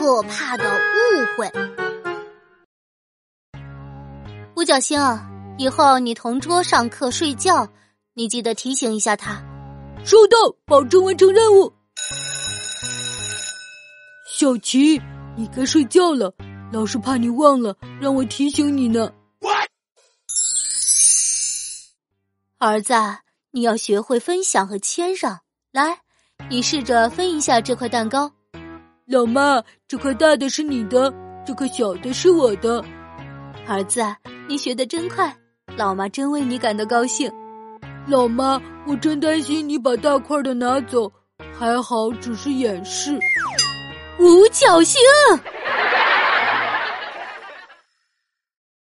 可怕的误会。五角星，以后你同桌上课睡觉，你记得提醒一下他。收到，保证完成任务。小琪，你该睡觉了，老师怕你忘了，让我提醒你呢。儿子，你要学会分享和谦让。来，你试着分一下这块蛋糕。老妈，这块大的是你的，这块小的是我的。儿子，你学的真快，老妈真为你感到高兴。老妈，我真担心你把大块的拿走，还好只是演示。五角星。